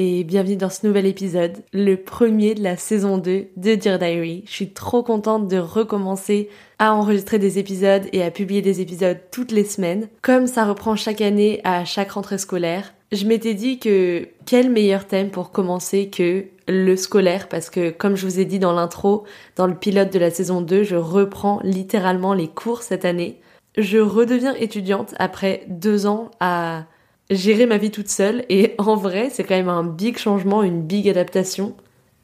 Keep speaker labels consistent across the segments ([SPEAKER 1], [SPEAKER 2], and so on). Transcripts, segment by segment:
[SPEAKER 1] et bienvenue dans ce nouvel épisode, le premier de la saison 2 de Dear Diary. Je suis trop contente de recommencer à enregistrer des épisodes et à publier des épisodes toutes les semaines, comme ça reprend chaque année à chaque rentrée scolaire. Je m'étais dit que quel meilleur thème pour commencer que le scolaire parce que comme je vous ai dit dans l'intro, dans le pilote de la saison 2, je reprends littéralement les cours cette année. Je redeviens étudiante après deux ans à gérer ma vie toute seule et en vrai c'est quand même un big changement, une big adaptation.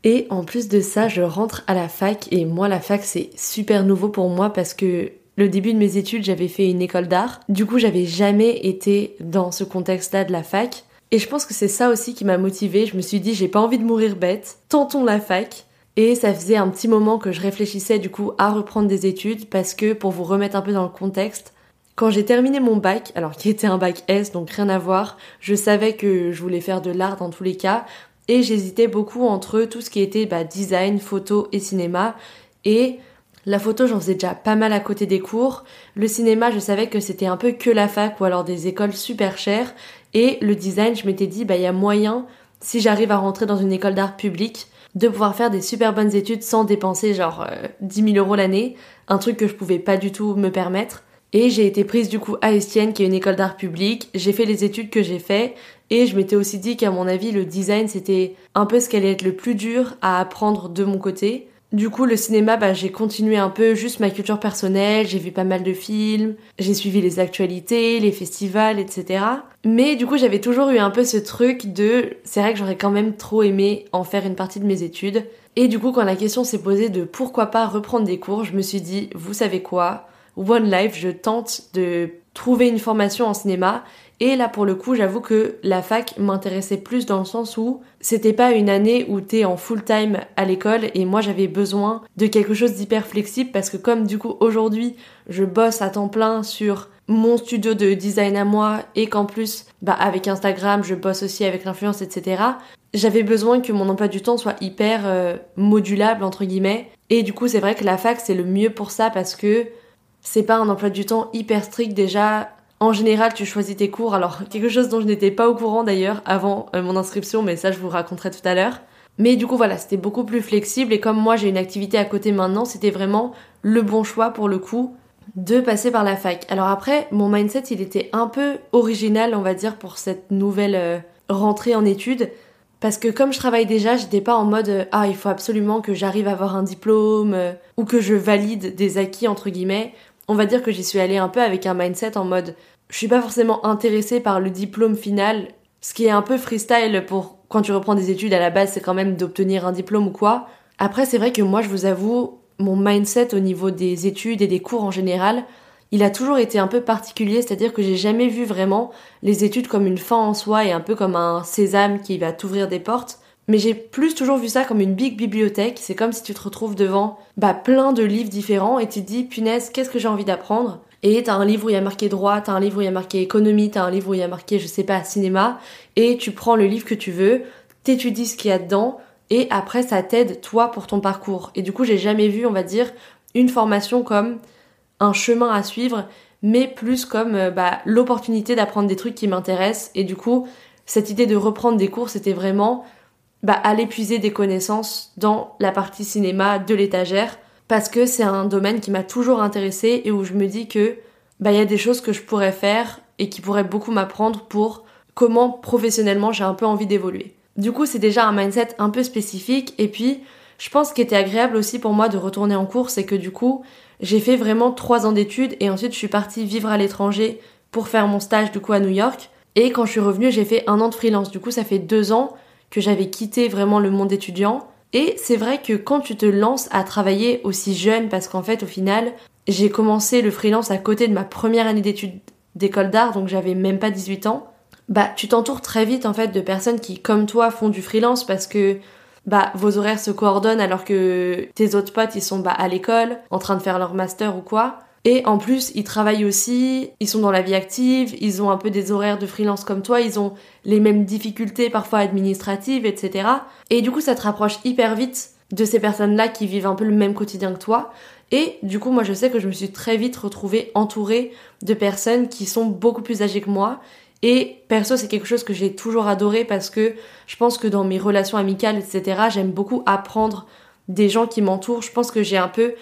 [SPEAKER 1] Et en plus de ça, je rentre à la fac et moi la fac c'est super nouveau pour moi parce que le début de mes études j'avais fait une école d'art. Du coup j'avais jamais été dans ce contexte-là de la fac. Et je pense que c'est ça aussi qui m'a motivée. Je me suis dit j'ai pas envie de mourir bête, tentons la fac. Et ça faisait un petit moment que je réfléchissais du coup à reprendre des études parce que pour vous remettre un peu dans le contexte, quand j'ai terminé mon bac, alors qui était un bac S, donc rien à voir, je savais que je voulais faire de l'art dans tous les cas, et j'hésitais beaucoup entre tout ce qui était bah, design, photo et cinéma, et la photo j'en faisais déjà pas mal à côté des cours, le cinéma je savais que c'était un peu que la fac ou alors des écoles super chères, et le design je m'étais dit bah il y a moyen, si j'arrive à rentrer dans une école d'art publique, de pouvoir faire des super bonnes études sans dépenser genre 10 euh, 000 euros l'année, un truc que je pouvais pas du tout me permettre. Et j'ai été prise du coup à Estienne, qui est une école d'art public. J'ai fait les études que j'ai fait. Et je m'étais aussi dit qu'à mon avis, le design, c'était un peu ce qui allait être le plus dur à apprendre de mon côté. Du coup, le cinéma, bah, j'ai continué un peu juste ma culture personnelle, j'ai vu pas mal de films, j'ai suivi les actualités, les festivals, etc. Mais du coup, j'avais toujours eu un peu ce truc de, c'est vrai que j'aurais quand même trop aimé en faire une partie de mes études. Et du coup, quand la question s'est posée de pourquoi pas reprendre des cours, je me suis dit, vous savez quoi? One Life, je tente de trouver une formation en cinéma. Et là, pour le coup, j'avoue que la fac m'intéressait plus dans le sens où c'était pas une année où t'es en full time à l'école et moi j'avais besoin de quelque chose d'hyper flexible parce que comme du coup aujourd'hui je bosse à temps plein sur mon studio de design à moi et qu'en plus bah avec Instagram je bosse aussi avec l'influence etc j'avais besoin que mon emploi du temps soit hyper euh, modulable entre guillemets et du coup c'est vrai que la fac c'est le mieux pour ça parce que c'est pas un emploi du temps hyper strict déjà. En général, tu choisis tes cours. Alors, quelque chose dont je n'étais pas au courant d'ailleurs avant euh, mon inscription, mais ça je vous raconterai tout à l'heure. Mais du coup, voilà, c'était beaucoup plus flexible et comme moi j'ai une activité à côté maintenant, c'était vraiment le bon choix pour le coup de passer par la fac. Alors après, mon mindset, il était un peu original, on va dire, pour cette nouvelle euh, rentrée en études. Parce que comme je travaille déjà, j'étais pas en mode euh, ah il faut absolument que j'arrive à avoir un diplôme ou que je valide des acquis entre guillemets on va dire que j'y suis allée un peu avec un mindset en mode je suis pas forcément intéressée par le diplôme final, ce qui est un peu freestyle pour quand tu reprends des études à la base, c'est quand même d'obtenir un diplôme ou quoi. Après, c'est vrai que moi, je vous avoue, mon mindset au niveau des études et des cours en général, il a toujours été un peu particulier, c'est-à-dire que j'ai jamais vu vraiment les études comme une fin en soi et un peu comme un sésame qui va t'ouvrir des portes. Mais j'ai plus toujours vu ça comme une big bibliothèque. C'est comme si tu te retrouves devant bah, plein de livres différents et tu te dis, punaise, qu'est-ce que j'ai envie d'apprendre? Et t'as un livre où il y a marqué droit, t'as un livre où il y a marqué économie, t'as un livre où il y a marqué, je sais pas, cinéma, et tu prends le livre que tu veux, t'étudies ce qu'il y a dedans, et après ça t'aide toi pour ton parcours. Et du coup, j'ai jamais vu, on va dire, une formation comme un chemin à suivre, mais plus comme euh, bah, l'opportunité d'apprendre des trucs qui m'intéressent. Et du coup, cette idée de reprendre des cours, c'était vraiment bah, aller des connaissances dans la partie cinéma de l'étagère, parce que c'est un domaine qui m'a toujours intéressé et où je me dis que bah il y a des choses que je pourrais faire et qui pourraient beaucoup m'apprendre pour comment professionnellement j'ai un peu envie d'évoluer. Du coup, c'est déjà un mindset un peu spécifique et puis je pense qu'il était agréable aussi pour moi de retourner en cours, c'est que du coup, j'ai fait vraiment trois ans d'études et ensuite je suis partie vivre à l'étranger pour faire mon stage du coup à New York. Et quand je suis revenue, j'ai fait un an de freelance. Du coup, ça fait deux ans que j'avais quitté vraiment le monde étudiant. Et c'est vrai que quand tu te lances à travailler aussi jeune, parce qu'en fait, au final, j'ai commencé le freelance à côté de ma première année d'études d'école d'art, donc j'avais même pas 18 ans. Bah, tu t'entoures très vite en fait de personnes qui, comme toi, font du freelance parce que bah vos horaires se coordonnent alors que tes autres potes ils sont bah à l'école en train de faire leur master ou quoi. Et en plus, ils travaillent aussi, ils sont dans la vie active, ils ont un peu des horaires de freelance comme toi, ils ont les mêmes difficultés parfois administratives, etc. Et du coup, ça te rapproche hyper vite de ces personnes-là qui vivent un peu le même quotidien que toi. Et du coup, moi, je sais que je me suis très vite retrouvée entourée de personnes qui sont beaucoup plus âgées que moi et perso, c'est quelque chose que j'ai toujours adoré parce que je pense que dans mes relations amicales, etc., j'aime beaucoup apprendre des gens qui m'entourent. Je pense que j'ai un peu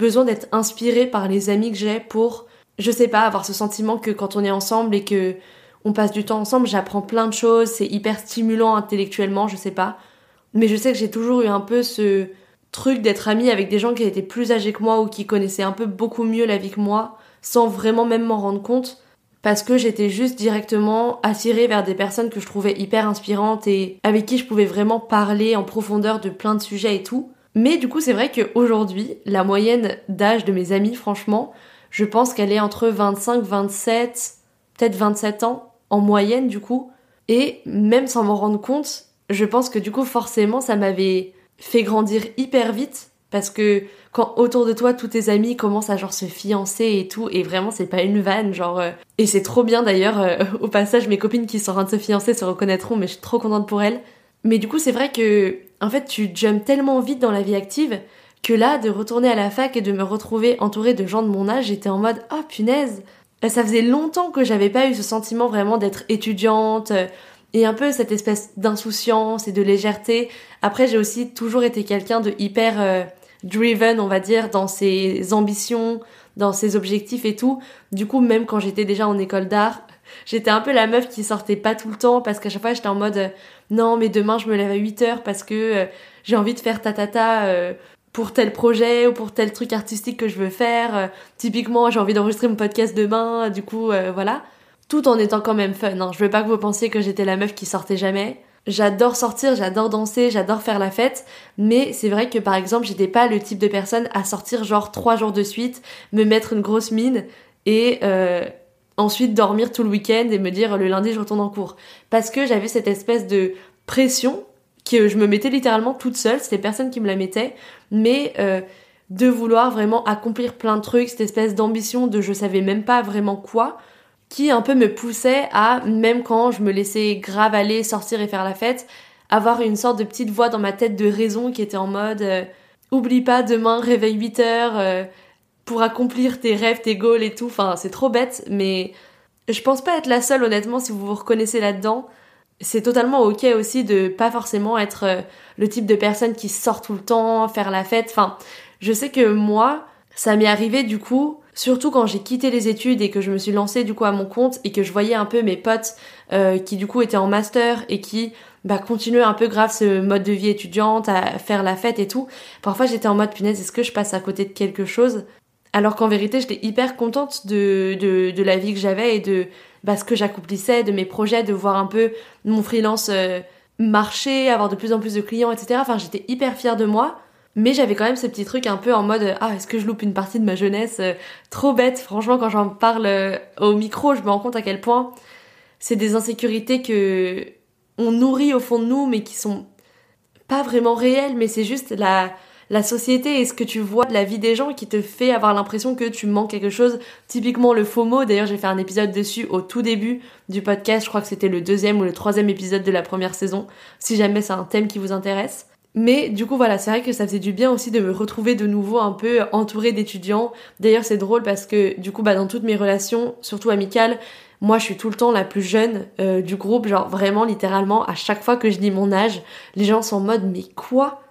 [SPEAKER 1] besoin d'être inspirée par les amis que j'ai pour, je sais pas, avoir ce sentiment que quand on est ensemble et que on passe du temps ensemble, j'apprends plein de choses, c'est hyper stimulant intellectuellement, je sais pas. Mais je sais que j'ai toujours eu un peu ce truc d'être amie avec des gens qui étaient plus âgés que moi ou qui connaissaient un peu beaucoup mieux la vie que moi, sans vraiment même m'en rendre compte parce que j'étais juste directement attirée vers des personnes que je trouvais hyper inspirantes et avec qui je pouvais vraiment parler en profondeur de plein de sujets et tout. Mais du coup, c'est vrai qu'aujourd'hui, la moyenne d'âge de mes amis, franchement, je pense qu'elle est entre 25, 27, peut-être 27 ans en moyenne du coup. Et même sans m'en rendre compte, je pense que du coup, forcément, ça m'avait fait grandir hyper vite parce que quand autour de toi tous tes amis commencent à genre se fiancer et tout et vraiment c'est pas une vanne genre euh, et c'est trop bien d'ailleurs euh, au passage mes copines qui sont en train de se fiancer se reconnaîtront mais je suis trop contente pour elles mais du coup c'est vrai que en fait tu jumps tellement vite dans la vie active que là de retourner à la fac et de me retrouver entourée de gens de mon âge j'étais en mode oh punaise bah, ça faisait longtemps que j'avais pas eu ce sentiment vraiment d'être étudiante euh, et un peu cette espèce d'insouciance et de légèreté. Après, j'ai aussi toujours été quelqu'un de hyper driven, on va dire, dans ses ambitions, dans ses objectifs et tout. Du coup, même quand j'étais déjà en école d'art, j'étais un peu la meuf qui sortait pas tout le temps parce qu'à chaque fois j'étais en mode euh, non mais demain je me lève à 8 heures parce que euh, j'ai envie de faire ta ta euh, pour tel projet ou pour tel truc artistique que je veux faire. typiquement j'ai envie d'enregistrer mon podcast demain, du coup voilà. Tout en étant quand même fun. Hein. Je veux pas que vous pensiez que j'étais la meuf qui sortait jamais. J'adore sortir, j'adore danser, j'adore faire la fête, mais c'est vrai que par exemple, j'étais pas le type de personne à sortir genre trois jours de suite, me mettre une grosse mine et euh, ensuite dormir tout le week-end et me dire le lundi je retourne en cours. Parce que j'avais cette espèce de pression que je me mettais littéralement toute seule, c'était personne qui me la mettait, mais euh, de vouloir vraiment accomplir plein de trucs, cette espèce d'ambition de je savais même pas vraiment quoi, qui un peu me poussait à, même quand je me laissais grave aller, sortir et faire la fête, avoir une sorte de petite voix dans ma tête de raison qui était en mode euh, oublie pas demain réveille 8 heures euh, pour accomplir tes rêves, tes goals et tout. Enfin, c'est trop bête, mais je pense pas être la seule honnêtement si vous vous reconnaissez là-dedans. C'est totalement ok aussi de pas forcément être euh, le type de personne qui sort tout le temps, faire la fête. Enfin, je sais que moi, ça m'est arrivé du coup Surtout quand j'ai quitté les études et que je me suis lancée du coup à mon compte et que je voyais un peu mes potes euh, qui du coup étaient en master et qui bah, continuaient un peu grave ce mode de vie étudiante, à faire la fête et tout. Parfois j'étais en mode punaise, est-ce que je passe à côté de quelque chose? Alors qu'en vérité j'étais hyper contente de, de, de la vie que j'avais et de ce que j'accomplissais, de mes projets, de voir un peu mon freelance euh, marcher, avoir de plus en plus de clients, etc. Enfin j'étais hyper fière de moi. Mais j'avais quand même ce petit truc un peu en mode ah est-ce que je loupe une partie de ma jeunesse euh, trop bête? Franchement quand j'en parle euh, au micro je me rends compte à quel point c'est des insécurités que on nourrit au fond de nous mais qui sont pas vraiment réel, mais c'est juste la, la société et ce que tu vois de la vie des gens qui te fait avoir l'impression que tu manques quelque chose. Typiquement le FOMO, d'ailleurs j'ai fait un épisode dessus au tout début du podcast, je crois que c'était le deuxième ou le troisième épisode de la première saison, si jamais c'est un thème qui vous intéresse. Mais du coup voilà, c'est vrai que ça faisait du bien aussi de me retrouver de nouveau un peu entourée d'étudiants. D'ailleurs c'est drôle parce que du coup bah dans toutes mes relations, surtout amicales, moi je suis tout le temps la plus jeune euh, du groupe, genre vraiment littéralement à chaque fois que je dis mon âge, les gens sont en mode mais quoi?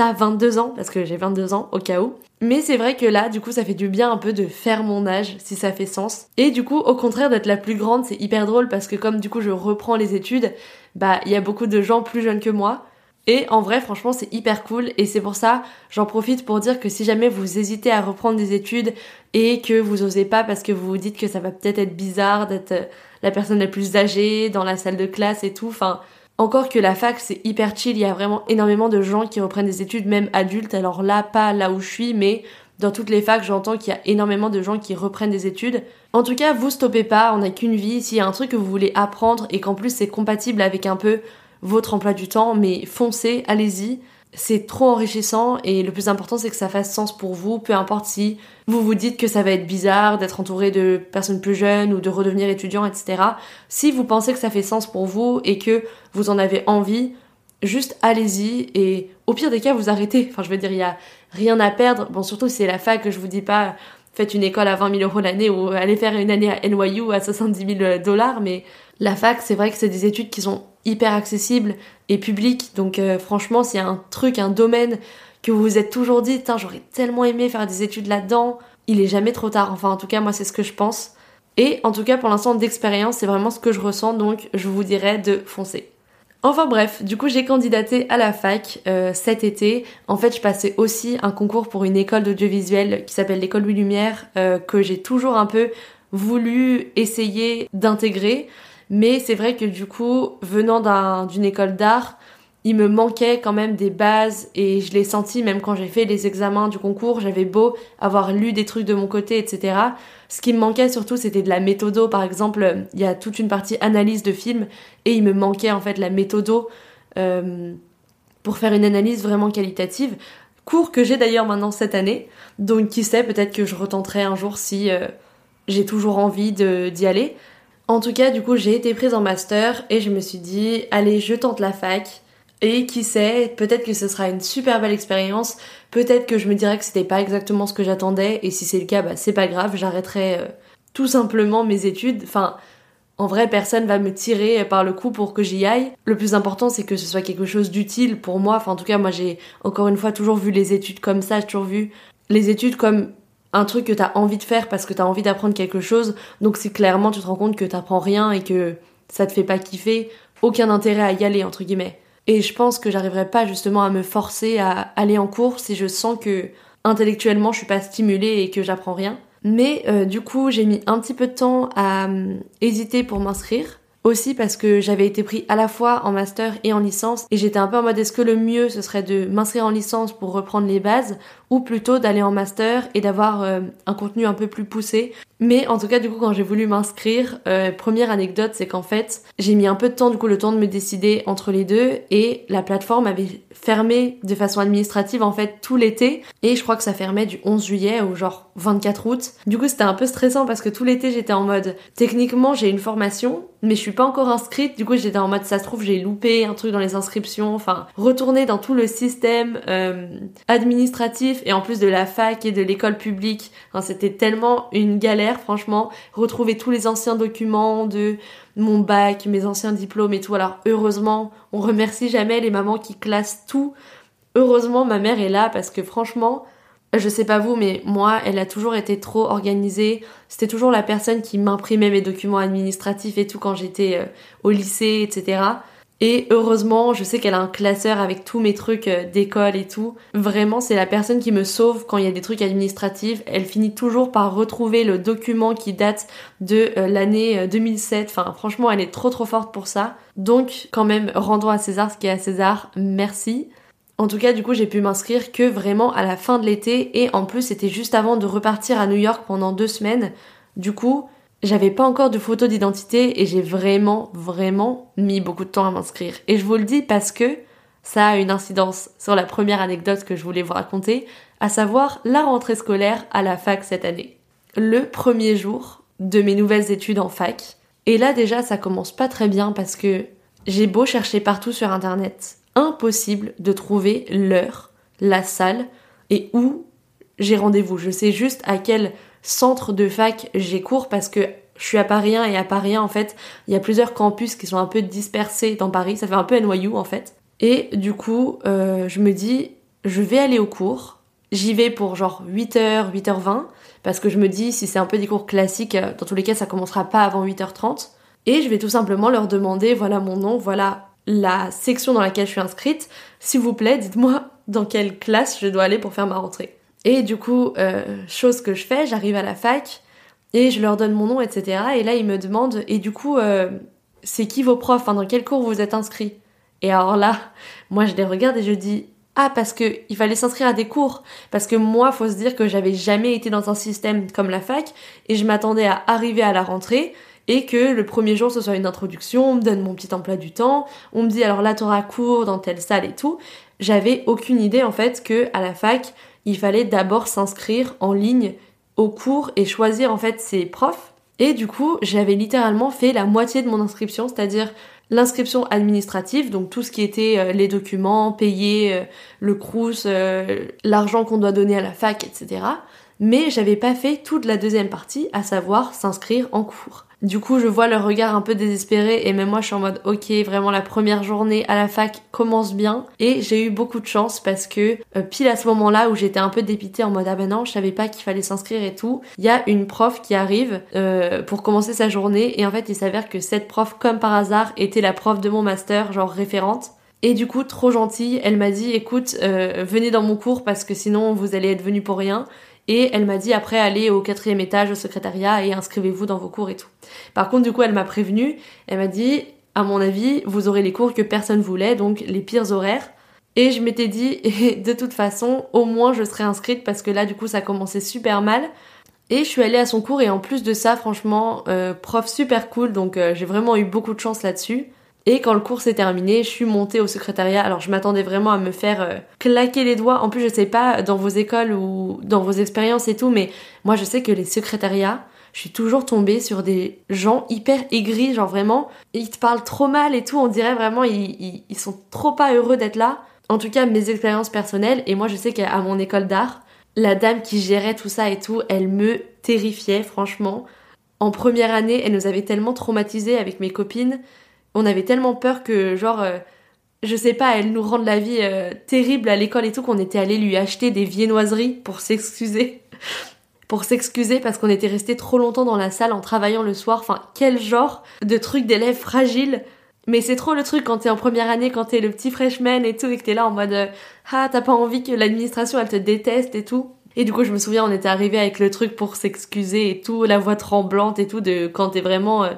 [SPEAKER 1] T'as 22 ans Parce que j'ai 22 ans au cas où. Mais c'est vrai que là, du coup, ça fait du bien un peu de faire mon âge, si ça fait sens. Et du coup, au contraire d'être la plus grande, c'est hyper drôle parce que comme du coup je reprends les études, bah il y a beaucoup de gens plus jeunes que moi et en vrai, franchement, c'est hyper cool. Et c'est pour ça, j'en profite pour dire que si jamais vous hésitez à reprendre des études et que vous osez pas parce que vous vous dites que ça va peut-être être bizarre d'être la personne la plus âgée dans la salle de classe et tout, enfin, encore que la fac, c'est hyper chill. Il y a vraiment énormément de gens qui reprennent des études, même adultes. Alors là, pas là où je suis, mais dans toutes les facs, j'entends qu'il y a énormément de gens qui reprennent des études. En tout cas, vous stoppez pas, on n'a qu'une vie. S'il y a un truc que vous voulez apprendre et qu'en plus c'est compatible avec un peu votre emploi du temps, mais foncez, allez-y. C'est trop enrichissant et le plus important c'est que ça fasse sens pour vous, peu importe si vous vous dites que ça va être bizarre d'être entouré de personnes plus jeunes ou de redevenir étudiant, etc. Si vous pensez que ça fait sens pour vous et que vous en avez envie, juste allez-y et au pire des cas vous arrêtez. Enfin je veux dire, il y a rien à perdre. Bon surtout si c'est la fac, que je vous dis pas faites une école à 20 000 euros l'année ou allez faire une année à NYU à 70 000 dollars, mais la fac c'est vrai que c'est des études qui sont hyper accessible et public. Donc euh, franchement, s'il y a un truc, un domaine que vous vous êtes toujours dit, j'aurais tellement aimé faire des études là-dedans, il est jamais trop tard. Enfin, en tout cas, moi, c'est ce que je pense. Et en tout cas, pour l'instant, d'expérience, c'est vraiment ce que je ressens, donc je vous dirais de foncer. Enfin bref, du coup j'ai candidaté à la fac euh, cet été. En fait, je passais aussi un concours pour une école d'audiovisuel qui s'appelle l'école Louis Lumière, euh, que j'ai toujours un peu voulu essayer d'intégrer. Mais c'est vrai que du coup, venant d'une école d'art, il me manquait quand même des bases et je l'ai senti même quand j'ai fait les examens du concours, j'avais beau avoir lu des trucs de mon côté, etc. Ce qui me manquait surtout, c'était de la méthodo. Par exemple, il y a toute une partie analyse de film et il me manquait en fait la méthodo euh, pour faire une analyse vraiment qualitative. Cours que j'ai d'ailleurs maintenant cette année. Donc qui sait, peut-être que je retenterai un jour si euh, j'ai toujours envie d'y aller. En tout cas, du coup, j'ai été prise en master et je me suis dit, allez, je tente la fac. Et qui sait, peut-être que ce sera une super belle expérience. Peut-être que je me dirais que c'était pas exactement ce que j'attendais. Et si c'est le cas, bah, c'est pas grave, j'arrêterai euh, tout simplement mes études. Enfin, en vrai, personne va me tirer par le cou pour que j'y aille. Le plus important, c'est que ce soit quelque chose d'utile pour moi. Enfin, en tout cas, moi, j'ai encore une fois toujours vu les études comme ça. J'ai toujours vu les études comme un truc que t'as envie de faire parce que t'as envie d'apprendre quelque chose. Donc si clairement tu te rends compte que t'apprends rien et que ça te fait pas kiffer, aucun intérêt à y aller entre guillemets. Et je pense que j'arriverai pas justement à me forcer à aller en cours si je sens que intellectuellement je suis pas stimulée et que j'apprends rien. Mais euh, du coup j'ai mis un petit peu de temps à euh, hésiter pour m'inscrire. Aussi parce que j'avais été pris à la fois en master et en licence et j'étais un peu en mode est-ce que le mieux ce serait de m'inscrire en licence pour reprendre les bases ou plutôt d'aller en master et d'avoir euh, un contenu un peu plus poussé. Mais en tout cas du coup quand j'ai voulu m'inscrire, euh, première anecdote c'est qu'en fait j'ai mis un peu de temps du coup le temps de me décider entre les deux et la plateforme avait fermé de façon administrative en fait tout l'été et je crois que ça fermait du 11 juillet au genre 24 août. Du coup c'était un peu stressant parce que tout l'été j'étais en mode techniquement j'ai une formation mais je suis pas encore inscrite du coup j'étais en mode ça se trouve j'ai loupé un truc dans les inscriptions enfin retourner dans tout le système euh, administratif et en plus de la fac et de l'école publique. c'était tellement une galère, franchement. Retrouver tous les anciens documents de mon bac, mes anciens diplômes et tout. Alors heureusement, on remercie jamais les mamans qui classent tout. Heureusement, ma mère est là parce que franchement, je sais pas vous, mais moi, elle a toujours été trop organisée. C'était toujours la personne qui m'imprimait mes documents administratifs et tout quand j'étais euh, au lycée, etc. Et heureusement, je sais qu'elle a un classeur avec tous mes trucs euh, d'école et tout. Vraiment, c'est la personne qui me sauve quand il y a des trucs administratifs. Elle finit toujours par retrouver le document qui date de euh, l'année 2007. Euh, enfin, franchement, elle est trop trop forte pour ça. Donc, quand même, rendons à César ce qui est à César. Merci. En tout cas, du coup, j'ai pu m'inscrire que vraiment à la fin de l'été et en plus, c'était juste avant de repartir à New York pendant deux semaines. Du coup, j'avais pas encore de photo d'identité et j'ai vraiment, vraiment mis beaucoup de temps à m'inscrire. Et je vous le dis parce que ça a une incidence sur la première anecdote que je voulais vous raconter, à savoir la rentrée scolaire à la fac cette année. Le premier jour de mes nouvelles études en fac. Et là déjà ça commence pas très bien parce que j'ai beau chercher partout sur internet, impossible de trouver l'heure, la salle et où j'ai rendez-vous. Je sais juste à quel centre de fac j'ai cours parce que je suis à Paris 1 et à Paris 1 en fait, il y a plusieurs campus qui sont un peu dispersés dans Paris, ça fait un peu NYU en fait. Et du coup, euh, je me dis, je vais aller au cours. J'y vais pour genre 8h, 8h20, parce que je me dis, si c'est un peu des cours classiques, euh, dans tous les cas, ça commencera pas avant 8h30. Et je vais tout simplement leur demander, voilà mon nom, voilà la section dans laquelle je suis inscrite. S'il vous plaît, dites-moi dans quelle classe je dois aller pour faire ma rentrée. Et du coup, euh, chose que je fais, j'arrive à la fac et je leur donne mon nom, etc. Et là, ils me demandent, et du coup, c'est qui vos profs? Dans quel cours vous êtes inscrits? Et alors là, moi je les regarde et je dis ah parce que il fallait s'inscrire à des cours parce que moi faut se dire que j'avais jamais été dans un système comme la fac et je m'attendais à arriver à la rentrée et que le premier jour ce soit une introduction, on me donne mon petit emploi du temps, on me dit alors là t'auras cours dans telle salle et tout. J'avais aucune idée en fait que à la fac il fallait d'abord s'inscrire en ligne au cours et choisir en fait ses profs. Et du coup, j'avais littéralement fait la moitié de mon inscription, c'est-à-dire l'inscription administrative, donc tout ce qui était euh, les documents, payer euh, le crous, euh, l'argent qu'on doit donner à la fac, etc. Mais j'avais pas fait toute la deuxième partie, à savoir s'inscrire en cours. Du coup, je vois leur regard un peu désespéré et même moi je suis en mode ok, vraiment la première journée à la fac commence bien et j'ai eu beaucoup de chance parce que euh, pile à ce moment-là où j'étais un peu dépitée en mode ah ben non, je savais pas qu'il fallait s'inscrire et tout, il y a une prof qui arrive euh, pour commencer sa journée et en fait il s'avère que cette prof comme par hasard était la prof de mon master, genre référente. Et du coup, trop gentille, elle m'a dit écoute, euh, venez dans mon cours parce que sinon vous allez être venu pour rien. Et elle m'a dit après allez au quatrième étage au secrétariat et inscrivez-vous dans vos cours et tout. Par contre du coup elle m'a prévenu, elle m'a dit à mon avis vous aurez les cours que personne voulait, donc les pires horaires. Et je m'étais dit de toute façon au moins je serai inscrite parce que là du coup ça commençait super mal. Et je suis allée à son cours et en plus de ça franchement euh, prof super cool donc euh, j'ai vraiment eu beaucoup de chance là-dessus. Et quand le cours s'est terminé, je suis montée au secrétariat. Alors je m'attendais vraiment à me faire euh, claquer les doigts. En plus, je sais pas dans vos écoles ou dans vos expériences et tout, mais moi je sais que les secrétariats, je suis toujours tombée sur des gens hyper aigris, genre vraiment, ils te parlent trop mal et tout. On dirait vraiment ils, ils sont trop pas heureux d'être là. En tout cas, mes expériences personnelles. Et moi, je sais qu'à mon école d'art, la dame qui gérait tout ça et tout, elle me terrifiait, franchement. En première année, elle nous avait tellement traumatisés avec mes copines on avait tellement peur que, genre, euh, je sais pas, elle nous rende la vie euh, terrible à l'école et tout, qu'on était allé lui acheter des viennoiseries pour s'excuser. pour s'excuser parce qu'on était resté trop longtemps dans la salle en travaillant le soir. Enfin, quel genre de truc d'élève fragile. Mais c'est trop le truc quand t'es en première année, quand t'es le petit freshman et tout, et que t'es là en mode euh, Ah, t'as pas envie que l'administration elle te déteste et tout. Et du coup, je me souviens, on était arrivé avec le truc pour s'excuser et tout, la voix tremblante et tout, de quand t'es vraiment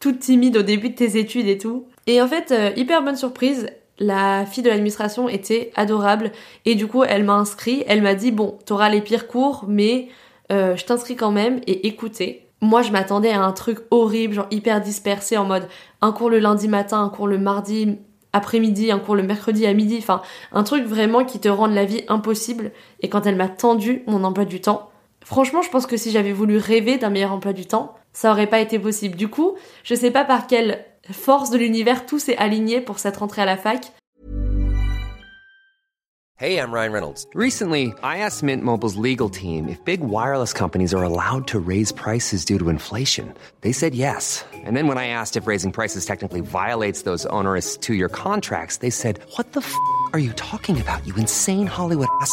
[SPEAKER 1] toute timide au début de tes études et tout. Et en fait, euh, hyper bonne surprise, la fille de l'administration était adorable et du coup elle m'a inscrit, elle m'a dit bon t'auras les pires cours mais euh, je t'inscris quand même et écoutez. Moi je m'attendais à un truc horrible, genre hyper dispersé en mode un cours le lundi matin, un cours le mardi après-midi, un cours le mercredi à midi, enfin un truc vraiment qui te rende la vie impossible et quand elle m'a tendu mon emploi du temps, franchement je pense que si j'avais voulu rêver d'un meilleur emploi du temps, ça aurait pas été possible. Du coup, je sais pas par quelle force de l'univers tout s'est aligné pour cette rentrée à la fac.
[SPEAKER 2] Hey, I'm Ryan Reynolds. Recently, I asked Mint Mobile's legal team if big wireless companies are allowed to raise prices due to inflation. They said yes. And then when I asked if raising prices technically violates those onerous two-year contracts, they said, "What the f*** are you talking about? You insane Hollywood ass."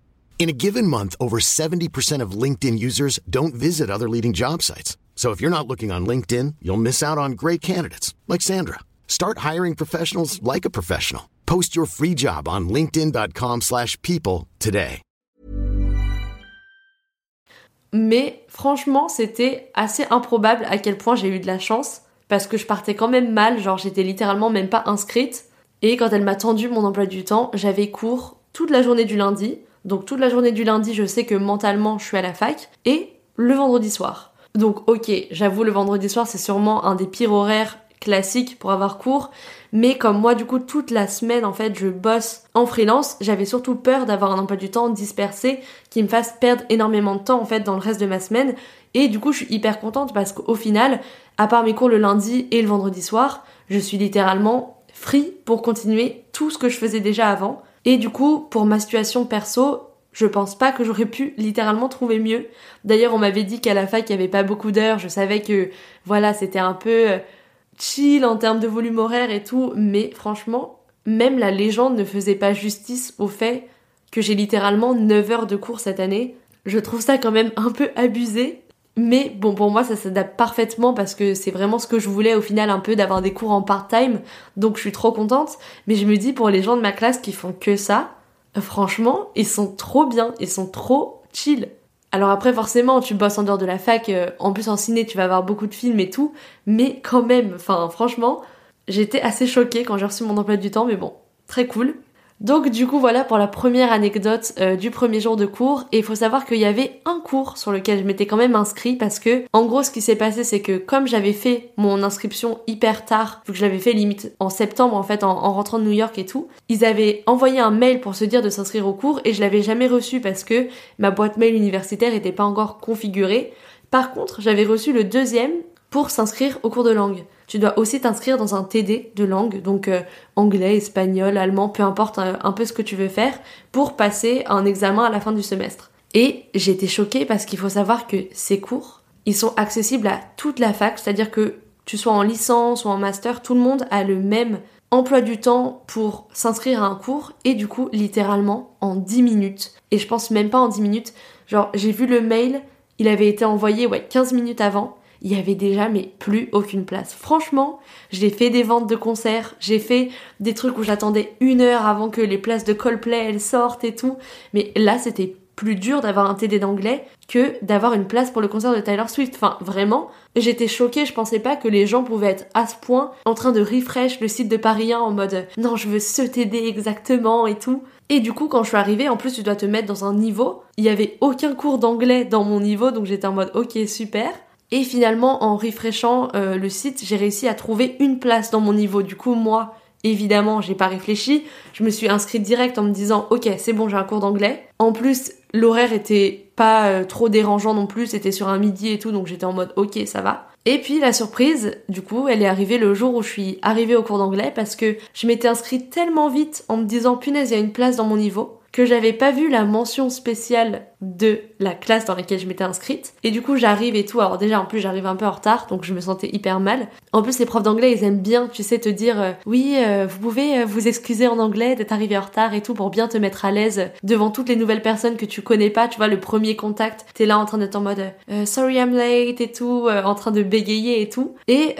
[SPEAKER 3] In a given month, over 70% of LinkedIn users don't visit other leading job sites. So if you're not looking on LinkedIn, you'll miss out on great candidates like Sandra. Start hiring professionals like a professional. Post your free job on linkedin.com/people slash people today.
[SPEAKER 1] Mais franchement, c'était assez improbable à quel point j'ai eu de la chance parce que je partais quand même mal, genre j'étais littéralement même pas inscrite. Et quand elle m'a tendu mon emploi du temps, j'avais cours toute la journée du lundi. Donc toute la journée du lundi, je sais que mentalement, je suis à la fac. Et le vendredi soir. Donc ok, j'avoue, le vendredi soir, c'est sûrement un des pires horaires classiques pour avoir cours. Mais comme moi, du coup, toute la semaine, en fait, je bosse en freelance, j'avais surtout peur d'avoir un emploi du temps dispersé qui me fasse perdre énormément de temps, en fait, dans le reste de ma semaine. Et du coup, je suis hyper contente parce qu'au final, à part mes cours le lundi et le vendredi soir, je suis littéralement free pour continuer tout ce que je faisais déjà avant. Et du coup, pour ma situation perso, je pense pas que j'aurais pu littéralement trouver mieux. D'ailleurs, on m'avait dit qu'à la fac, il y avait pas beaucoup d'heures. Je savais que, voilà, c'était un peu euh, chill en termes de volume horaire et tout. Mais franchement, même la légende ne faisait pas justice au fait que j'ai littéralement 9 heures de cours cette année. Je trouve ça quand même un peu abusé. Mais bon, pour moi, ça s'adapte parfaitement parce que c'est vraiment ce que je voulais au final, un peu d'avoir des cours en part-time. Donc je suis trop contente. Mais je me dis, pour les gens de ma classe qui font que ça, franchement, ils sont trop bien, ils sont trop chill. Alors après, forcément, tu bosses en dehors de la fac, euh, en plus en ciné, tu vas avoir beaucoup de films et tout, mais quand même, enfin, franchement, j'étais assez choquée quand j'ai reçu mon emploi du temps, mais bon, très cool. Donc du coup voilà pour la première anecdote euh, du premier jour de cours et il faut savoir qu'il y avait un cours sur lequel je m'étais quand même inscrit parce que en gros ce qui s'est passé c'est que comme j'avais fait mon inscription hyper tard, vu que je l'avais fait limite en septembre en fait en, en, rentrant de New York et tout, ils avaient envoyé un mail pour se dire de s'inscrire au cours et je l'avais jamais reçu parce que ma boîte mail universitaire était pas encore configurée. Par contre j'avais reçu le deuxième pour s'inscrire au cours de langue tu dois aussi t'inscrire dans un TD de langue, donc euh, anglais, espagnol, allemand, peu importe euh, un, peu ce que tu veux faire, pour passer un examen à la fin du semestre. Et j'ai été choquée parce qu'il faut savoir que ces cours, ils sont accessibles à toute la fac, c'est-à-dire que tu sois en licence ou en master, tout le monde a le même emploi du temps pour s'inscrire à un cours et du coup littéralement en 10 minutes. Et je pense même pas en 10 minutes, genre j'ai vu le mail, il avait été envoyé ouais 15 minutes avant il y avait déjà mais plus aucune place. Franchement, j'ai fait des ventes de concerts, j'ai fait des trucs où j'attendais une heure avant que les places de Coldplay elles sortent et tout. Mais là, c'était plus dur d'avoir un TD d'anglais que d'avoir une place pour le concert de Tyler Swift. Enfin, vraiment, j'étais choquée, je pensais pas que les gens pouvaient être à ce point en train de refresh le site de Paris 1 en mode non, je veux ce TD exactement et tout. Et du coup, quand je suis arrivée, en plus, tu dois te mettre dans un niveau. Il y avait aucun cours d'anglais dans mon niveau, donc j'étais en mode ok, super. Et finalement, en refreshant euh, le site, j'ai réussi à trouver une place dans mon niveau. Du coup, moi, évidemment, j'ai pas réfléchi. Je me suis inscrite direct en me disant, ok, c'est bon, j'ai un cours d'anglais. En plus, l'horaire était pas euh, trop dérangeant non plus. C'était sur un midi et tout, donc j'étais en mode, ok, ça va. Et puis la surprise, du coup, elle est arrivée le jour où je suis arrivée au cours d'anglais parce que je m'étais inscrite tellement vite en me disant, punaise, il y a une place dans mon niveau que j'avais pas vu la mention spéciale de la classe dans laquelle je m'étais inscrite. Et du coup, j'arrive et tout. Alors déjà, en plus, j'arrive un peu en retard, donc je me sentais hyper mal. En plus, les profs d'anglais, ils aiment bien, tu sais, te dire euh, oui, euh, vous pouvez euh, vous excuser en anglais d'être arrivé en retard et tout pour bien te mettre à l'aise devant toutes les nouvelles personnes que tu connais pas. Tu vois, le premier contact, t'es là en train d'être en mode sorry I'm late et tout, en train de bégayer et tout. Et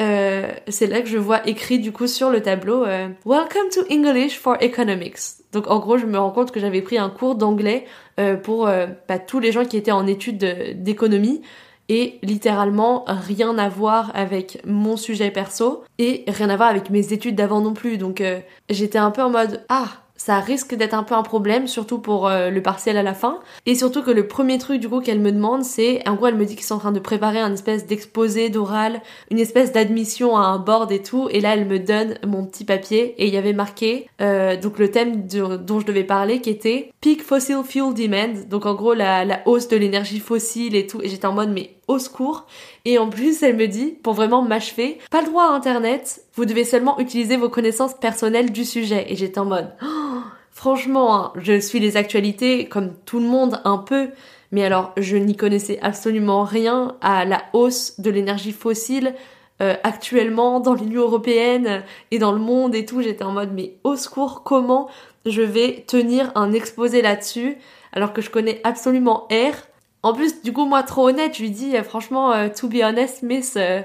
[SPEAKER 1] c'est là que je vois écrit du coup sur le tableau Welcome to English for Economics. Donc en gros, je me rends compte que j'avais pris un cours d'anglais euh, pour euh, bah, tous les gens qui étaient en études d'économie et littéralement rien à voir avec mon sujet perso et rien à voir avec mes études d'avant non plus. Donc euh, j'étais un peu en mode ah ça risque d'être un peu un problème, surtout pour euh, le partiel à la fin. Et surtout que le premier truc du coup qu'elle me demande, c'est, en gros elle me dit qu'ils sont en train de préparer un espèce d'exposé d'oral, une espèce d'admission à un board et tout. Et là elle me donne mon petit papier et il y avait marqué euh, donc le thème dont je devais parler qui était Peak Fossil Fuel Demand. Donc en gros la, la hausse de l'énergie fossile et tout. Et j'étais en mode mais au secours. Et en plus, elle me dit, pour vraiment m'achever, pas le droit à Internet, vous devez seulement utiliser vos connaissances personnelles du sujet. Et j'étais en mode, oh, franchement, hein, je suis les actualités comme tout le monde un peu, mais alors je n'y connaissais absolument rien à la hausse de l'énergie fossile euh, actuellement dans l'Union européenne et dans le monde et tout. J'étais en mode, mais au secours, comment je vais tenir un exposé là-dessus alors que je connais absolument R En plus, du coup, moi, trop honnête, je lui dis, euh, franchement, euh, to be honest, miss, euh,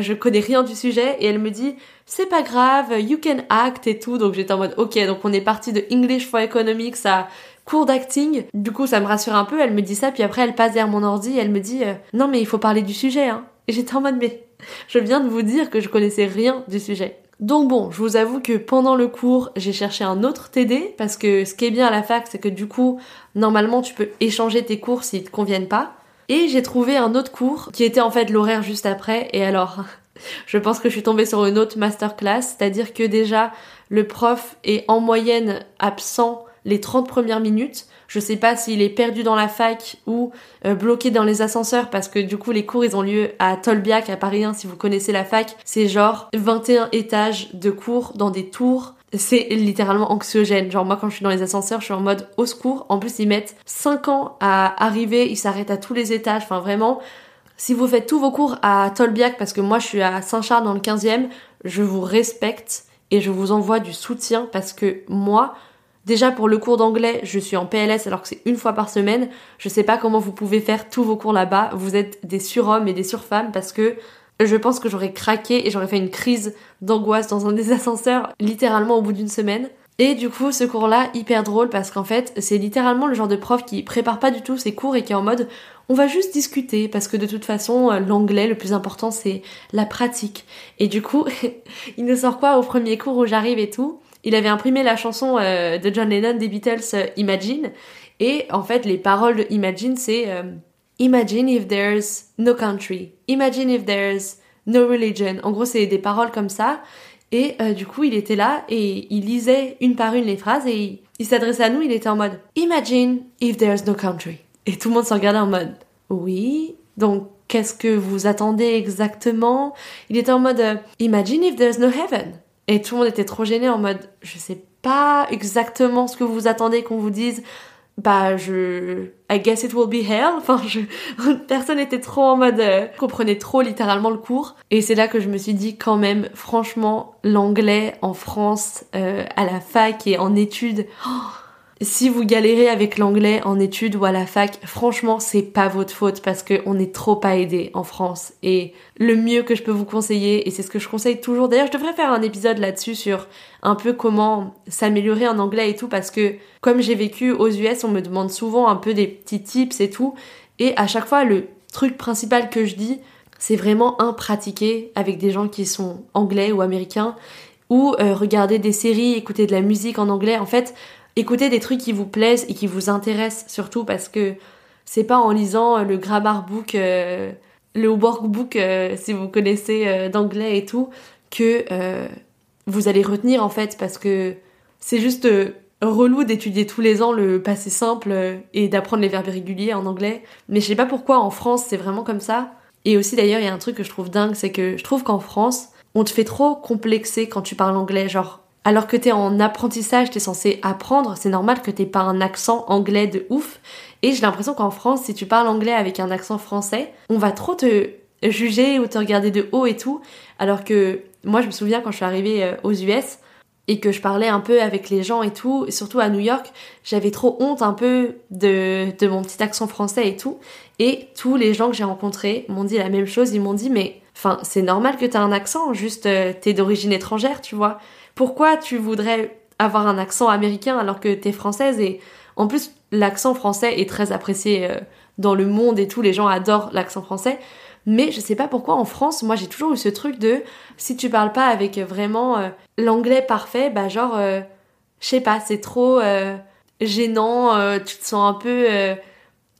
[SPEAKER 1] je connais rien du sujet. Et elle me dit, c'est pas grave, you can act et tout. Donc j'étais en mode, ok, donc on est parti de English for Economics à cours d'acting. Du coup, ça me rassure un peu. Elle me dit ça, puis après, elle passe derrière mon ordi elle me dit, non, mais il faut parler du sujet, hein. Et j'étais en mode, mais je viens de vous dire que je connaissais rien du sujet. Donc bon, je vous avoue que pendant le cours, j'ai cherché un autre TD parce que ce qui est bien à la fac, c'est que du coup, normalement, tu peux échanger tes cours s'ils te conviennent pas. Et j'ai trouvé un autre cours qui était en fait l'horaire juste après. Et alors, je pense que je suis tombée sur une autre masterclass, c'est-à-dire que déjà, le prof est en moyenne absent les 30 premières minutes. Je sais pas s'il est perdu dans la fac ou euh, bloqué dans les ascenseurs parce que du coup les cours ils ont lieu à Tolbiac à Paris 1 si vous connaissez la fac. C'est genre 21 étages de cours dans des tours. C'est littéralement anxiogène. Genre moi quand je suis dans les ascenseurs, je suis en mode au secours. En plus ils mettent 5 ans à arriver, ils s'arrêtent à tous les étages. Enfin vraiment, si vous faites tous vos cours à Tolbiac parce que moi je suis à Saint-Charles dans le 15e, je vous respecte et je vous envoie du soutien parce que moi, Déjà pour le cours d'anglais, je suis en PLS alors que c'est une fois par semaine. Je sais pas comment vous pouvez faire tous vos cours là-bas. Vous êtes des surhommes et des surfemmes parce que je pense que j'aurais craqué et j'aurais fait une crise d'angoisse dans un des ascenseurs littéralement au bout d'une semaine. Et du coup, ce cours-là, hyper drôle parce qu'en fait, c'est littéralement le genre de prof qui prépare pas du tout ses cours et qui est en mode on va juste discuter parce que de toute façon, l'anglais, le plus important, c'est la pratique. Et du coup, il nous sort quoi au premier cours où j'arrive et tout? Il avait imprimé la chanson euh, de John Lennon des Beatles euh, Imagine et en fait les paroles de Imagine c'est euh, Imagine if there's no country, Imagine if there's no religion. En gros c'est des paroles comme ça et du coup il était là et il lisait une par une les phrases et il, il s'adressait à nous, il était en mode Imagine if there's no country. Et tout le monde se regardait en mode oui, donc qu'est-ce que vous attendez exactement? Il était en mode Imagine if there's no heaven. Et tout le monde était trop gêné en mode, je sais pas exactement ce que vous attendez qu'on vous dise. Bah, je, I guess it will be hell. Enfin, je, personne était trop en mode, euh, comprenait trop littéralement le cours. Et c'est là que je me suis dit quand même, franchement, l'anglais en France, euh, à la fac et en études, oh, si vous galérez avec l'anglais en études ou à la fac, franchement, c'est pas votre faute parce qu'on est trop pas aidé en France. Et le mieux que je peux vous conseiller, et c'est ce que je conseille toujours, d'ailleurs, je devrais faire un épisode là-dessus sur un peu comment s'améliorer en anglais et tout parce que comme j'ai vécu aux US, on me demande souvent un peu des petits tips et tout. Et à chaque fois, le truc principal que je dis, c'est vraiment un pratiquer avec des gens qui sont anglais ou américains ou euh, regarder des séries, écouter de la musique en anglais. En fait, écoutez des trucs qui vous plaisent et qui vous intéressent surtout parce que c'est pas en lisant le grammar book, euh, le workbook euh, si vous connaissez euh, d'anglais et tout que vous allez retenir en fait parce que c'est juste relou d'étudier tous les ans le passé simple et d'apprendre les verbes réguliers en anglais. Mais je sais pas pourquoi en France c'est vraiment comme ça. Et aussi d'ailleurs il y a un truc que je trouve dingue, c'est que je trouve qu'en France on te fait trop complexer quand tu parles anglais, genre alors que t'es en apprentissage, t'es censé apprendre, c'est normal que t'aies pas un accent anglais de ouf. Et j'ai l'impression qu'en France, si tu parles anglais avec un accent français, on va trop te juger ou te regarder de haut et tout. Alors que moi, je me souviens quand je suis arrivée euh, aux US et que je parlais un peu avec les gens et tout, et surtout à New York, j'avais trop honte un peu de, mon petit accent français et tout. Et tous les gens que j'ai rencontrés m'ont dit la même chose, ils m'ont dit mais enfin c'est normal que t'as un accent, juste euh, t'es d'origine étrangère, tu vois pourquoi tu voudrais avoir un accent américain alors que t'es française et en plus l'accent français est très apprécié euh, dans le monde et tout, les gens adorent l'accent français. Mais je sais pas pourquoi en France, moi j'ai toujours eu ce truc de si tu parles pas avec vraiment euh, l'anglais parfait, bah genre, euh, je sais pas, c'est trop gênant, tu te sens un peu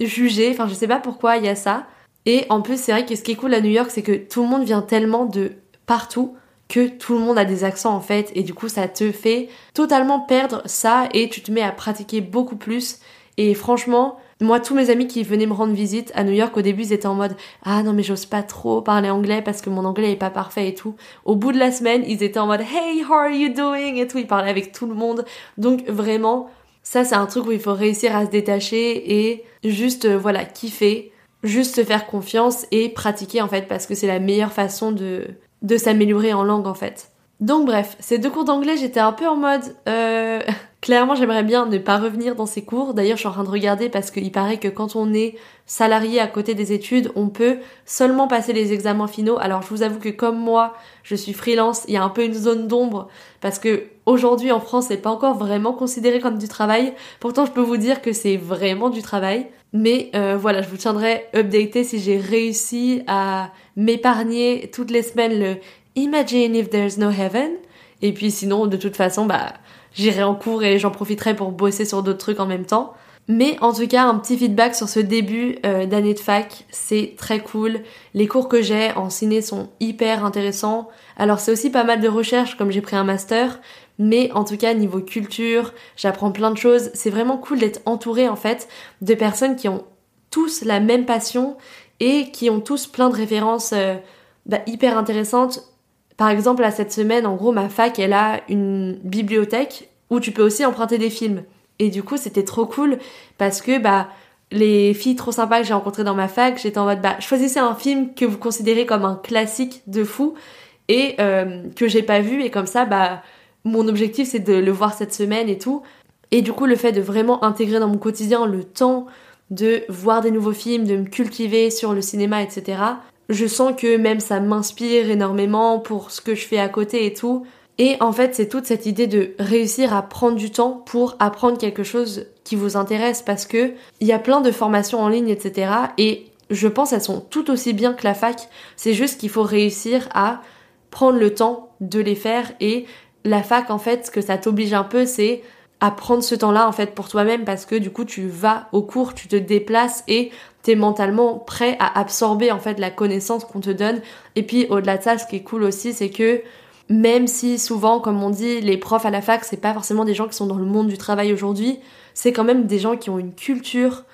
[SPEAKER 1] jugé, enfin je sais pas pourquoi il y a ça. Et en plus c'est vrai que ce qui est cool à New York c'est que tout le monde vient tellement de partout que tout le monde a des accents en fait. Et du coup ça te fait totalement perdre ça et tu te mets à pratiquer beaucoup plus. Et franchement moi tous mes amis qui venaient me rendre visite à New York au début ils étaient en mode ah non mais j'ose pas trop parler anglais parce que mon anglais est pas parfait et tout au bout de la semaine ils étaient en mode hey how are you doing et tout. Ils parlaient avec tout le monde. Donc vraiment ça c'est un truc où il faut réussir à se détacher et juste euh, voilà kiffer. Juste se faire confiance et pratiquer en fait parce que c'est la meilleure façon de de s'améliorer en langue en fait. Donc bref, ces deux cours d'anglais, j'étais un peu en mode euh, Clairement, j'aimerais bien ne pas revenir dans ces cours. D'ailleurs, je suis en train de regarder parce qu'il paraît que quand on est salarié à côté des études, on peut seulement passer les examens finaux. Alors, je vous avoue que comme moi, je suis freelance, il y a un peu une zone d'ombre parce que aujourd'hui en France, c'est pas encore vraiment considéré comme du travail. Pourtant, je peux vous dire que c'est vraiment du travail. Mais euh, voilà, je vous tiendrai updaté si j'ai réussi à m'épargner toutes les semaines le Imagine if there's no heaven. Et puis sinon, de toute façon, bah j'irai en cours et j'en profiterai pour bosser sur d'autres trucs en même temps. Mais en tout cas, un petit feedback sur ce début euh, d'année de fac, c'est très cool. Les cours que j'ai en ciné sont hyper intéressants. Alors c'est aussi pas mal de recherche comme j'ai pris un master, mais en tout cas niveau culture, j'apprends plein de choses. C'est vraiment cool d'être entouré en fait de personnes qui ont tous la même passion et qui ont tous plein de références euh, bah, hyper intéressantes par exemple, à cette semaine, en gros, ma fac, elle a une bibliothèque où tu peux aussi emprunter des films. Et du coup, c'était trop cool parce que, bah, les filles trop sympas que j'ai rencontrées dans ma fac, j'étais en mode, bah, choisissez un film que vous considérez comme un classique de fou et euh, que j'ai pas vu. Et comme ça, bah, mon objectif, c'est de le voir cette semaine et tout. Et du coup, le fait de vraiment intégrer dans mon quotidien le temps de voir des nouveaux films, de me cultiver sur le cinéma, etc je sens que même ça m'inspire énormément pour ce que je fais à côté et tout. Et en fait, c'est toute cette idée de réussir à prendre du temps pour apprendre quelque chose qui vous intéresse parce que il y a plein de formations en ligne, etc. Et je pense elles sont tout aussi bien que la fac. C'est juste qu'il faut réussir à prendre le temps de les faire et la fac, en fait, ce que ça t'oblige un peu, c'est à prendre ce temps-là, en fait, pour toi-même parce que du coup, tu vas au cours, tu te déplaces et t'es mentalement prêt à absorber en fait la connaissance qu'on te donne. Et puis au-delà de ça, ce qui est cool aussi, c'est que même si souvent, comme on dit, les profs à la fac, c'est pas forcément des gens qui sont dans le monde du travail aujourd'hui, c'est quand même des gens qui ont une culture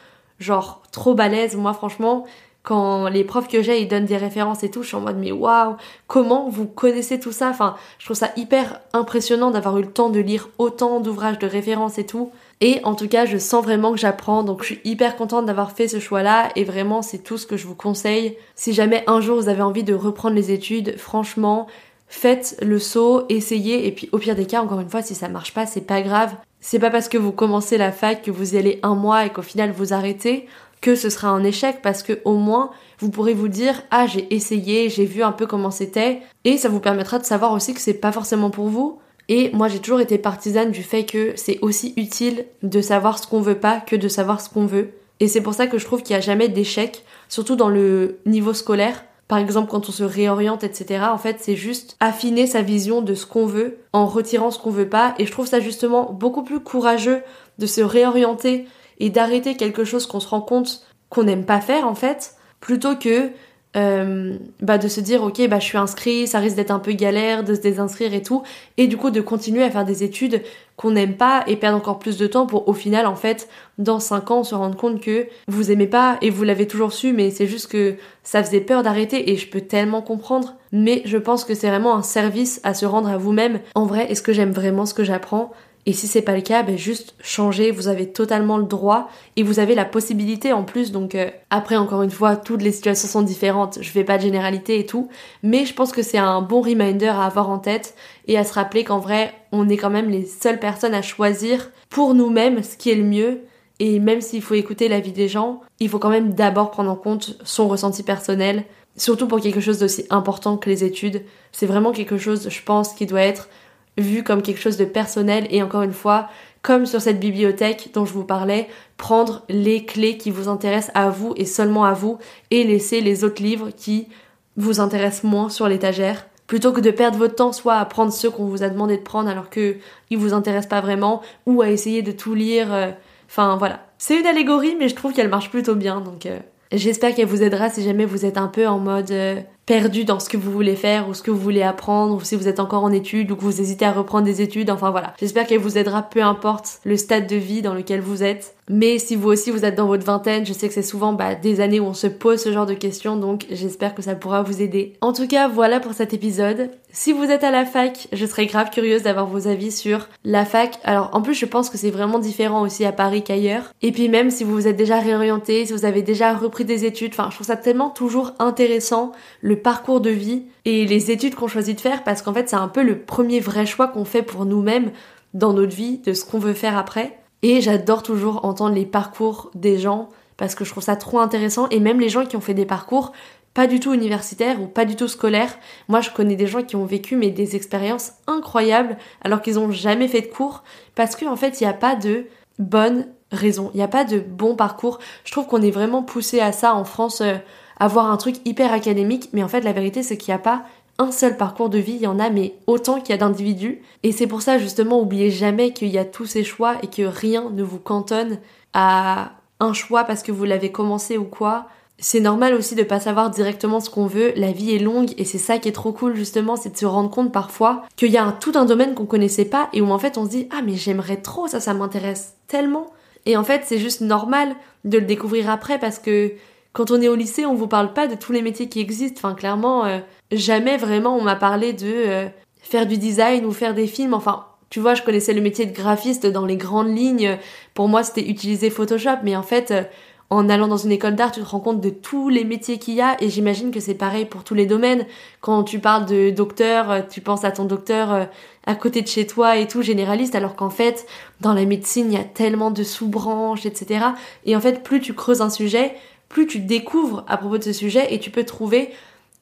[SPEAKER 1] genre trop balèze. Moi, franchement, quand les profs que j'ai ils donnent des références et tout, je suis en mode mais waouh, comment vous connaissez tout ça? Enfin, je trouve ça hyper impressionnant d'avoir eu le temps de lire autant d'ouvrages de références et tout. Et en tout cas, je sens vraiment que j'apprends, donc je suis hyper contente d'avoir fait ce choix-là, et vraiment, c'est tout ce que je vous conseille. Si jamais un jour vous avez envie de reprendre les études, franchement, faites le saut, essayez, et puis au pire des cas, encore une fois, si ça marche pas, c'est pas grave. C'est pas parce que vous commencez la fac que vous y allez un mois et qu'au final vous arrêtez que ce sera un échec parce que au moins vous pourrez vous dire ah j'ai essayé, j'ai vu un peu comment c'était et ça vous permettra de savoir aussi que c'est pas forcément pour vous et moi, j'ai toujours été partisane du fait que c'est aussi utile de savoir ce qu'on veut pas que de savoir ce qu'on veut. Et c'est pour ça que je trouve qu'il n'y a jamais d'échec, surtout dans le niveau scolaire. Par exemple, quand on se réoriente, etc. En fait, c'est juste affiner sa vision de ce qu'on veut en retirant ce qu'on veut pas. Et je trouve ça justement beaucoup plus courageux de se réorienter et d'arrêter quelque chose qu'on se rend compte qu'on n'aime pas faire, en fait, plutôt que euh, bah de se dire ok bah je suis inscrit ça risque d'être un peu galère de se désinscrire et tout et du coup de continuer à faire des études qu'on n'aime pas et perdre encore plus de temps pour au final en fait dans 5 ans se rendre compte que vous aimez pas et vous l'avez toujours su mais c'est juste que ça faisait peur d'arrêter et je peux tellement comprendre. Mais je pense que c'est vraiment un service à se rendre à vous-même. En vrai est-ce que j'aime vraiment ce que j'apprends? Et si c'est pas le cas, ben juste changez, vous avez totalement le droit et vous avez la possibilité en plus. Donc euh, après, encore une fois, toutes les situations sont différentes, je fais pas de généralité et tout, mais je pense que c'est un bon reminder à avoir en tête et à se rappeler qu'en vrai, on est quand même les seules personnes à choisir pour nous-mêmes ce qui est le mieux. Et même s'il faut écouter l'avis des gens, il faut quand même d'abord prendre en compte son ressenti personnel, surtout pour quelque chose d'aussi important que les études. C'est vraiment quelque chose, je pense, qui doit être vu comme quelque chose de personnel et encore une fois, comme sur cette bibliothèque dont je vous parlais, prendre les clés qui vous intéressent à vous et seulement à vous et laisser les autres livres qui vous intéressent moins sur l'étagère. Plutôt que de perdre votre temps soit à prendre ceux qu'on vous a demandé de prendre alors que ils vous intéressent pas vraiment ou à essayer de tout lire euh, enfin voilà. C'est une allégorie mais je trouve qu'elle marche plutôt bien donc euh, j'espère qu'elle vous aidera si jamais vous êtes un peu en mode euh, perdu dans ce que vous voulez faire ou ce que vous voulez apprendre ou si vous êtes encore en études ou que vous hésitez à reprendre des études. Enfin voilà. J'espère qu'elle vous aidera peu importe le stade de vie dans lequel vous êtes. Mais si vous aussi vous êtes dans votre vingtaine, je sais que c'est souvent bah, des années où on se pose ce genre de questions donc j'espère que ça pourra vous aider. En tout cas voilà pour cet épisode. Si vous êtes à la fac, je serais grave curieuse d'avoir vos avis sur la fac. Alors en plus je pense que c'est vraiment différent aussi à Paris qu'ailleurs. Et puis même si vous vous êtes déjà réorienté, si vous avez déjà repris des études, enfin je trouve ça tellement toujours intéressant parcours de vie et les études qu'on choisit de faire parce qu'en fait c'est un peu le premier vrai choix qu'on fait pour nous-mêmes dans notre vie, de ce qu'on veut faire après. Et j'adore toujours entendre les parcours des gens parce que je trouve ça trop intéressant et même les gens qui ont fait des parcours pas du tout universitaires ou pas du tout scolaires. Moi, je connais des gens qui ont vécu mais des expériences incroyables alors qu'ils ont jamais fait de cours parce qu'en en fait, il n'y a pas de bonne raison. Il n'y a pas de bon parcours. Je trouve qu'on est vraiment poussé à ça en France, euh, avoir un truc hyper académique, mais en fait, la vérité, c'est qu'il n'y a pas un seul parcours de vie, il y en a mais autant qu'il y a d'individus. Et c'est pour ça justement, oubliez jamais qu'il y a tous ces choix et que rien ne vous cantonne à un choix parce que vous l'avez commencé ou quoi. C'est normal aussi de pas savoir directement ce qu'on veut, la vie est longue et c'est ça qui est trop cool justement, c'est de se rendre compte parfois qu'il y a tout un domaine qu'on connaissait pas et où en fait on se dit ah mais j'aimerais trop ça, ça m'intéresse tellement. Et en fait c'est juste normal de le découvrir après parce que quand on est au lycée on vous parle pas de tous les métiers qui existent, enfin clairement euh, jamais vraiment on m'a parlé de euh, faire du design ou faire des films. Enfin, tu vois, je connaissais le métier de graphiste dans les grandes lignes. Pour moi, c'était utiliser Photoshop, mais en fait, euh, en allant dans une école d'art, tu te rends compte de tous les métiers qu'il y a et j'imagine que c'est pareil pour tous les domaines. Quand tu parles de docteur, tu penses à ton docteur à côté de chez toi et tout, généraliste, alors qu'en fait, dans la médecine, il y a tellement de sous-branches, etc. Et en fait, plus tu creuses un sujet, plus tu découvres à propos de ce sujet et tu peux trouver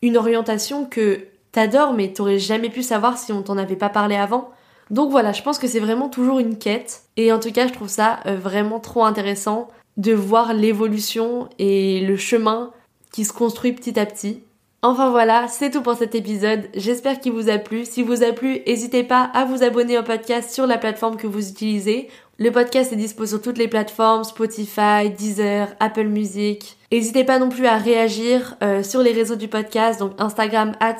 [SPEAKER 1] une orientation que t'adores mais t'aurais jamais pu savoir si on t'en avait pas parlé avant. Donc voilà, je pense que c'est vraiment toujours une quête et en tout cas je trouve ça euh, vraiment trop intéressant de voir l'évolution et le chemin qui se construit petit à petit. Enfin voilà, c'est tout pour cet épisode. J'espère qu'il vous a plu. Si vous a plu, n'hésitez pas à vous abonner au podcast sur la plateforme que vous utilisez. Le podcast est dispo sur toutes les plateformes, Spotify, Deezer, Apple Music. N'hésitez pas non plus à réagir euh, sur les réseaux du podcast, donc Instagram at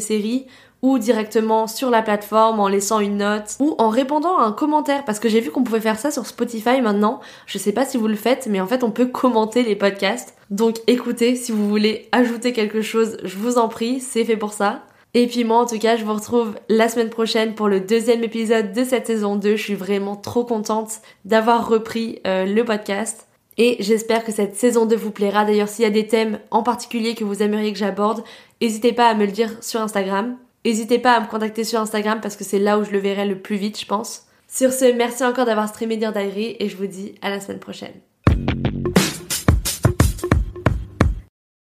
[SPEAKER 1] Série ou directement sur la plateforme en laissant une note ou en répondant à un commentaire parce que j'ai vu qu'on pouvait faire ça sur Spotify maintenant. Je sais pas si vous le faites mais en fait on peut commenter les podcasts. Donc écoutez, si vous voulez ajouter quelque chose, je vous en prie, c'est fait pour ça. Et puis moi en tout cas je vous retrouve la semaine prochaine pour le deuxième épisode de cette saison 2. Je suis vraiment trop contente d'avoir repris euh, le podcast. Et j'espère que cette saison 2 vous plaira. D'ailleurs s'il y a des thèmes en particulier que vous aimeriez que j'aborde, n'hésitez pas à me le dire sur Instagram. N'hésitez pas à me contacter sur Instagram parce que c'est là où je le verrai le plus vite je pense. Sur ce, merci encore d'avoir streamé Dear et je vous dis à la semaine prochaine.